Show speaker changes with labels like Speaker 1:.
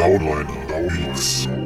Speaker 1: Downliner Beats.